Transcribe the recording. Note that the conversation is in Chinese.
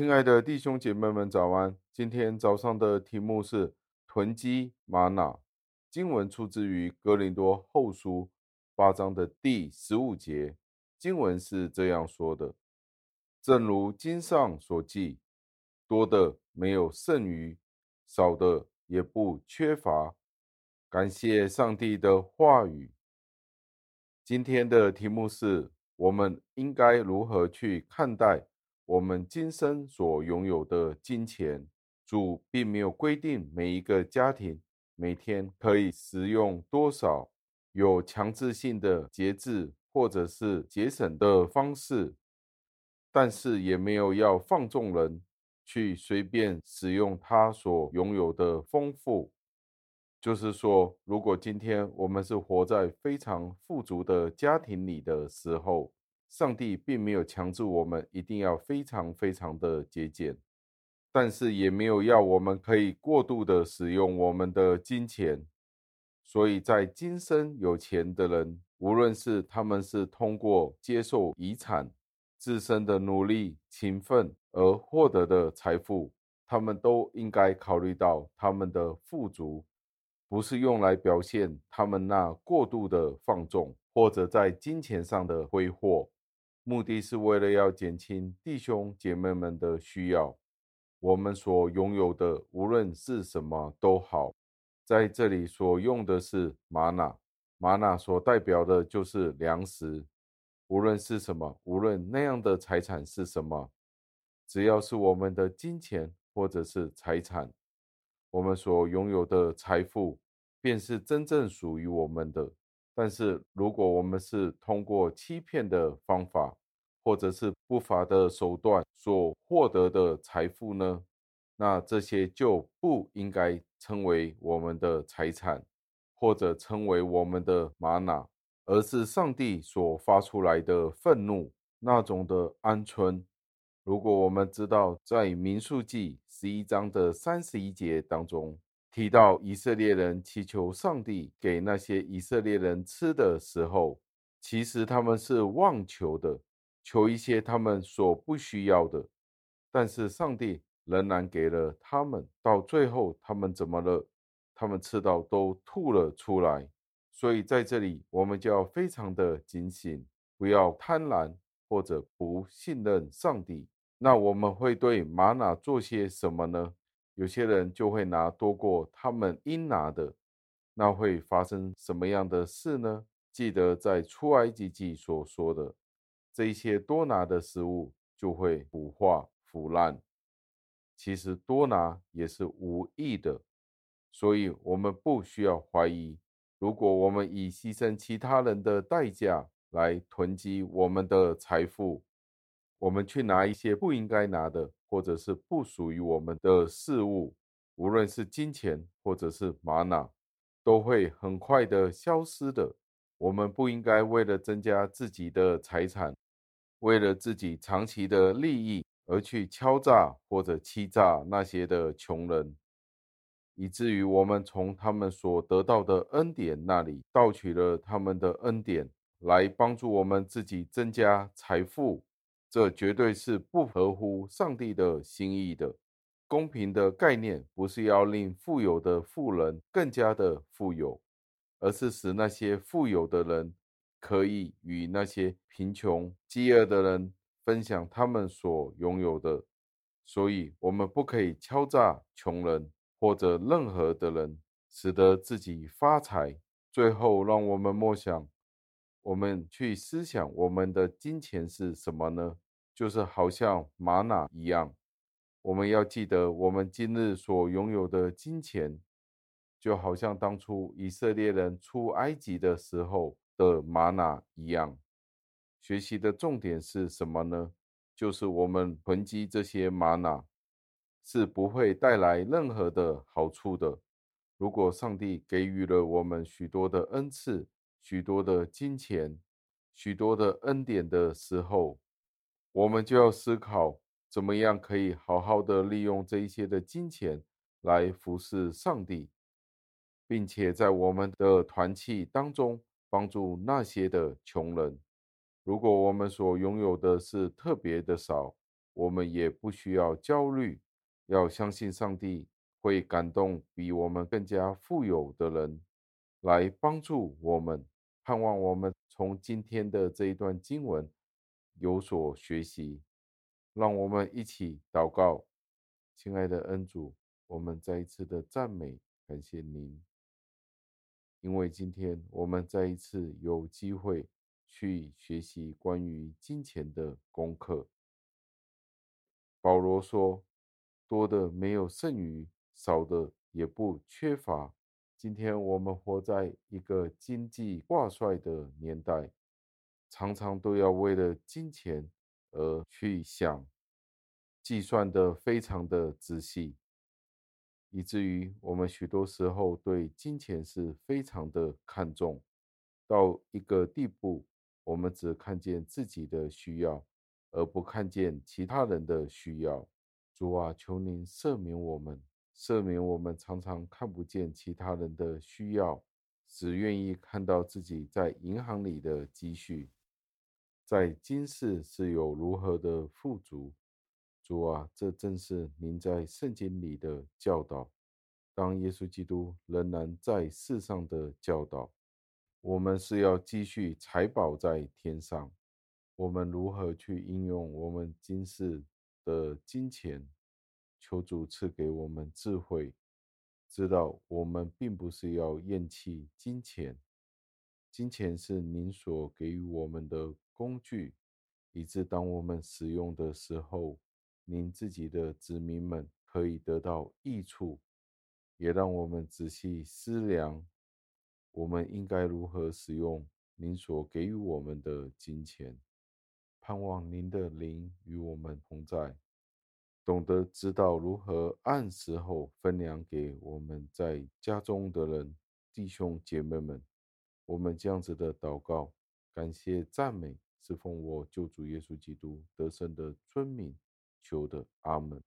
亲爱的弟兄姐妹们，早安！今天早上的题目是囤积玛瑙。经文出自于哥林多后书八章的第十五节。经文是这样说的：正如经上所记，多的没有剩余，少的也不缺乏。感谢上帝的话语。今天的题目是：我们应该如何去看待我们今生所拥有的金钱？主并没有规定每一个家庭每天可以使用多少，有强制性的节制或者是节省的方式，但是也没有要放纵人去随便使用他所拥有的丰富。就是说，如果今天我们是活在非常富足的家庭里的时候，上帝并没有强制我们一定要非常非常的节俭，但是也没有要我们可以过度的使用我们的金钱。所以在今生有钱的人，无论是他们是通过接受遗产、自身的努力、勤奋而获得的财富，他们都应该考虑到他们的富足。不是用来表现他们那过度的放纵，或者在金钱上的挥霍，目的是为了要减轻弟兄姐妹们的需要。我们所拥有的，无论是什么都好，在这里所用的是吗哪，吗哪所代表的就是粮食。无论是什么，无论那样的财产是什么，只要是我们的金钱或者是财产。我们所拥有的财富，便是真正属于我们的。但是，如果我们是通过欺骗的方法，或者是不法的手段所获得的财富呢？那这些就不应该称为我们的财产，或者称为我们的玛瑙，而是上帝所发出来的愤怒，那种的鹌鹑。如果我们知道，在民数记十一章的三十一节当中提到，以色列人祈求上帝给那些以色列人吃的时候，其实他们是妄求的，求一些他们所不需要的，但是上帝仍然给了他们。到最后，他们怎么了？他们吃到都吐了出来。所以在这里，我们就要非常的警醒，不要贪婪。或者不信任上帝，那我们会对吗哪做些什么呢？有些人就会拿多过他们应拿的，那会发生什么样的事呢？记得在出埃及记所说的，这些多拿的食物就会腐化腐烂。其实多拿也是无益的，所以我们不需要怀疑，如果我们以牺牲其他人的代价。来囤积我们的财富，我们去拿一些不应该拿的，或者是不属于我们的事物，无论是金钱或者是玛瑙，都会很快的消失的。我们不应该为了增加自己的财产，为了自己长期的利益而去敲诈或者欺诈那些的穷人，以至于我们从他们所得到的恩典那里盗取了他们的恩典。来帮助我们自己增加财富，这绝对是不合乎上帝的心意的。公平的概念不是要令富有的富人更加的富有，而是使那些富有的人可以与那些贫穷、饥饿的人分享他们所拥有的。所以，我们不可以敲诈穷人或者任何的人，使得自己发财。最后，让我们默想。我们去思想，我们的金钱是什么呢？就是好像吗哪一样。我们要记得，我们今日所拥有的金钱，就好像当初以色列人出埃及的时候的吗哪一样。学习的重点是什么呢？就是我们囤积这些吗哪，是不会带来任何的好处的。如果上帝给予了我们许多的恩赐，许多的金钱，许多的恩典的时候，我们就要思考怎么样可以好好的利用这一些的金钱来服侍上帝，并且在我们的团契当中帮助那些的穷人。如果我们所拥有的是特别的少，我们也不需要焦虑，要相信上帝会感动比我们更加富有的人，来帮助我们。盼望我们从今天的这一段经文有所学习。让我们一起祷告，亲爱的恩主，我们再一次的赞美，感谢您，因为今天我们再一次有机会去学习关于金钱的功课。保罗说：“多的没有剩余，少的也不缺乏。”今天我们活在一个经济挂帅的年代，常常都要为了金钱而去想，计算得非常的仔细，以至于我们许多时候对金钱是非常的看重，到一个地步，我们只看见自己的需要。而不看见其他人的需要，主啊，求您赦免我们，赦免我们常常看不见其他人的需要，只愿意看到自己在银行里的积蓄，在今世是有如何的富足。主啊，这正是您在圣经里的教导。当耶稣基督仍然在世上的教导，我们是要积蓄财宝在天上。我们如何去应用我们今世的金钱？求主赐给我们智慧，知道我们并不是要厌弃金钱，金钱是您所给予我们的工具，以致当我们使用的时候，您自己的子民们可以得到益处。也让我们仔细思量，我们应该如何使用您所给予我们的金钱。盼望您的灵与我们同在，懂得知道如何按时候分粮给我们在家中的人、弟兄姐妹们。我们这样子的祷告、感谢、赞美，是奉我救主耶稣基督得胜的尊名求的。阿门。